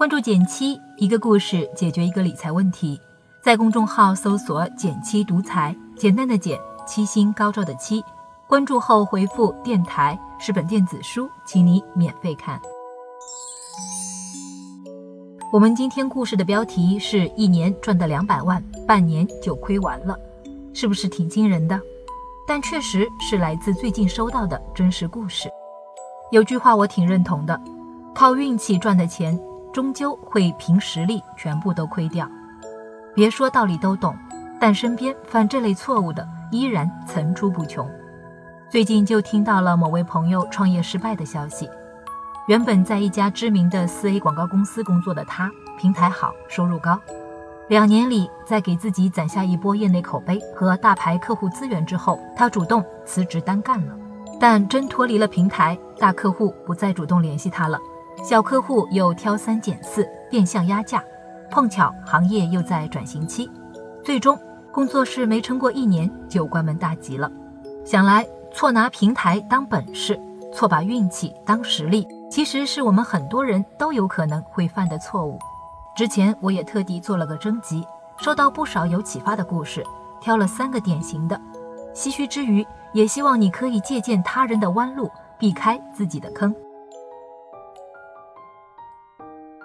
关注减七，一个故事解决一个理财问题。在公众号搜索“减七独裁，简单的减，七星高照的七。关注后回复“电台”是本电子书，请你免费看。我们今天故事的标题是一年赚的两百万，半年就亏完了，是不是挺惊人的？但确实是来自最近收到的真实故事。有句话我挺认同的：靠运气赚的钱。终究会凭实力全部都亏掉。别说道理都懂，但身边犯这类错误的依然层出不穷。最近就听到了某位朋友创业失败的消息。原本在一家知名的四 A 广告公司工作的他，平台好，收入高。两年里，在给自己攒下一波业内口碑和大牌客户资源之后，他主动辞职单干了。但真脱离了平台，大客户不再主动联系他了。小客户又挑三拣四，变相压价，碰巧行业又在转型期，最终工作室没撑过一年就关门大吉了。想来错拿平台当本事，错把运气当实力，其实是我们很多人都有可能会犯的错误。之前我也特地做了个征集，收到不少有启发的故事，挑了三个典型的。唏嘘之余，也希望你可以借鉴他人的弯路，避开自己的坑。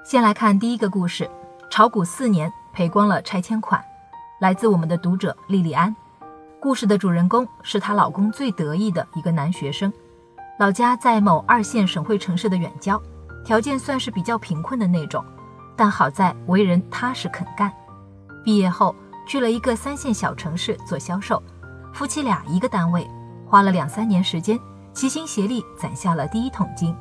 先来看第一个故事，炒股四年赔光了拆迁款，来自我们的读者莉莉安。故事的主人公是她老公最得意的一个男学生，老家在某二线省会城市的远郊，条件算是比较贫困的那种，但好在为人踏实肯干。毕业后去了一个三线小城市做销售，夫妻俩一个单位，花了两三年时间，齐心协力攒下了第一桶金。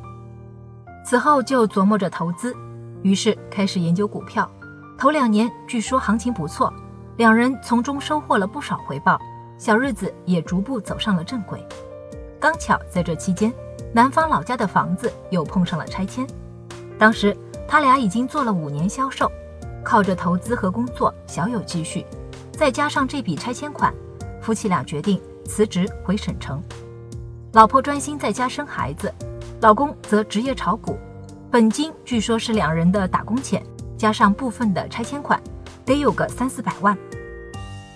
此后就琢磨着投资。于是开始研究股票，头两年据说行情不错，两人从中收获了不少回报，小日子也逐步走上了正轨。刚巧在这期间，男方老家的房子又碰上了拆迁，当时他俩已经做了五年销售，靠着投资和工作小有积蓄，再加上这笔拆迁款，夫妻俩决定辞职回省城，老婆专心在家生孩子，老公则职业炒股。本金据说是两人的打工钱，加上部分的拆迁款，得有个三四百万。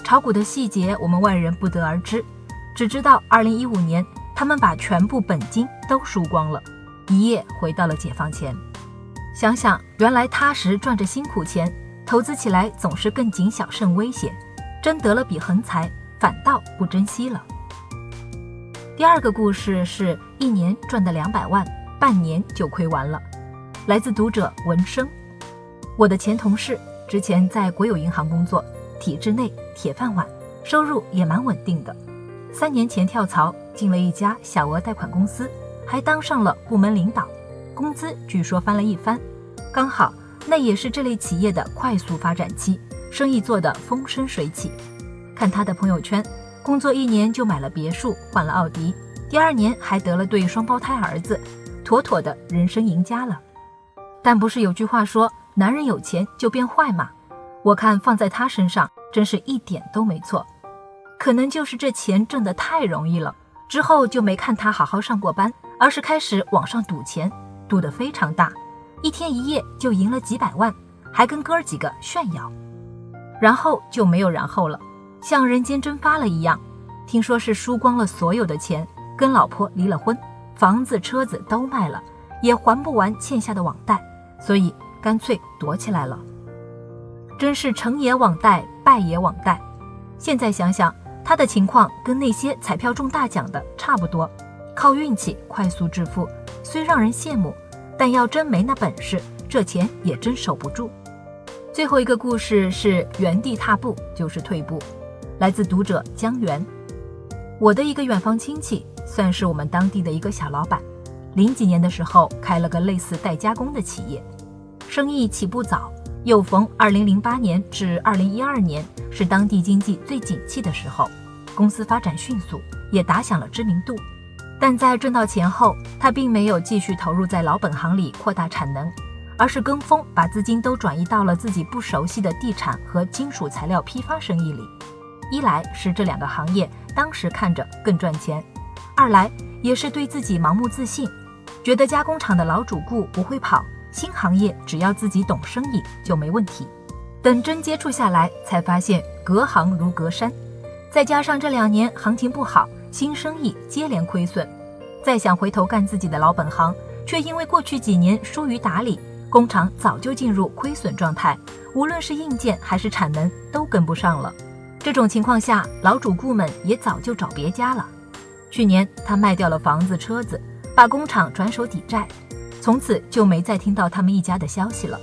炒股的细节我们外人不得而知，只知道二零一五年他们把全部本金都输光了，一夜回到了解放前。想想原来踏实赚着辛苦钱，投资起来总是更谨小慎微些，真得了笔横财，反倒不珍惜了。第二个故事是一年赚的两百万，半年就亏完了。来自读者文生，我的前同事之前在国有银行工作，体制内铁饭碗，收入也蛮稳定的。三年前跳槽进了一家小额贷款公司，还当上了部门领导，工资据说翻了一番。刚好那也是这类企业的快速发展期，生意做得风生水起。看他的朋友圈，工作一年就买了别墅，换了奥迪，第二年还得了对双胞胎儿子，妥妥的人生赢家了。但不是有句话说“男人有钱就变坏”吗？我看放在他身上真是一点都没错。可能就是这钱挣得太容易了，之后就没看他好好上过班，而是开始网上赌钱，赌得非常大，一天一夜就赢了几百万，还跟哥儿几个炫耀。然后就没有然后了，像人间蒸发了一样。听说是输光了所有的钱，跟老婆离了婚，房子车子都卖了，也还不完欠下的网贷。所以干脆躲起来了，真是成也网贷，败也网贷。现在想想，他的情况跟那些彩票中大奖的差不多，靠运气快速致富，虽让人羡慕，但要真没那本事，这钱也真守不住。最后一个故事是原地踏步就是退步，来自读者江源。我的一个远方亲戚，算是我们当地的一个小老板。零几年的时候，开了个类似代加工的企业，生意起步早，又逢二零零八年至二零一二年是当地经济最景气的时候，公司发展迅速，也打响了知名度。但在挣到钱后，他并没有继续投入在老本行里扩大产能，而是跟风把资金都转移到了自己不熟悉的地产和金属材料批发生意里。一来是这两个行业当时看着更赚钱，二来。也是对自己盲目自信，觉得加工厂的老主顾不会跑，新行业只要自己懂生意就没问题。等真接触下来，才发现隔行如隔山。再加上这两年行情不好，新生意接连亏损，再想回头干自己的老本行，却因为过去几年疏于打理，工厂早就进入亏损状态，无论是硬件还是产能都跟不上了。这种情况下，老主顾们也早就找别家了。去年他卖掉了房子、车子，把工厂转手抵债，从此就没再听到他们一家的消息了。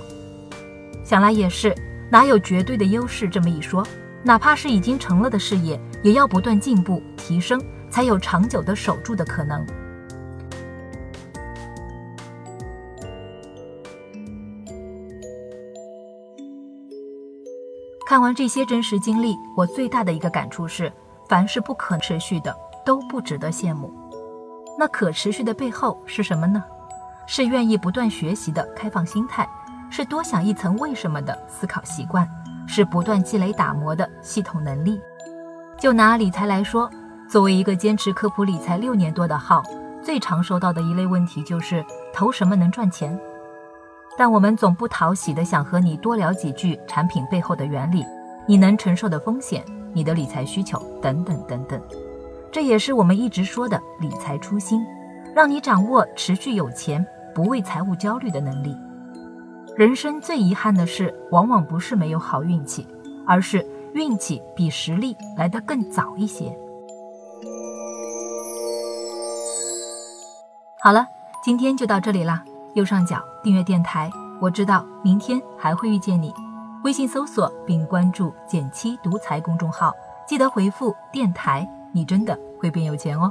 想来也是，哪有绝对的优势这么一说？哪怕是已经成了的事业，也要不断进步提升，才有长久的守住的可能。看完这些真实经历，我最大的一个感触是：凡是不可持续的，都不值得羡慕。那可持续的背后是什么呢？是愿意不断学习的开放心态，是多想一层为什么的思考习惯。是不断积累打磨的系统能力。就拿理财来说，作为一个坚持科普理财六年多的号，最常收到的一类问题就是投什么能赚钱。但我们总不讨喜的想和你多聊几句产品背后的原理，你能承受的风险，你的理财需求等等等等。这也是我们一直说的理财初心，让你掌握持续有钱、不为财务焦虑的能力。人生最遗憾的事，往往不是没有好运气，而是运气比实力来得更早一些。好了，今天就到这里啦。右上角订阅电台，我知道明天还会遇见你。微信搜索并关注“减七独裁公众号，记得回复“电台”，你真的会变有钱哦。